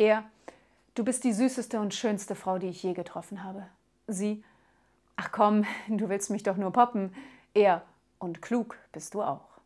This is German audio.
Er, du bist die süßeste und schönste Frau, die ich je getroffen habe. Sie, ach komm, du willst mich doch nur poppen. Er, und klug bist du auch.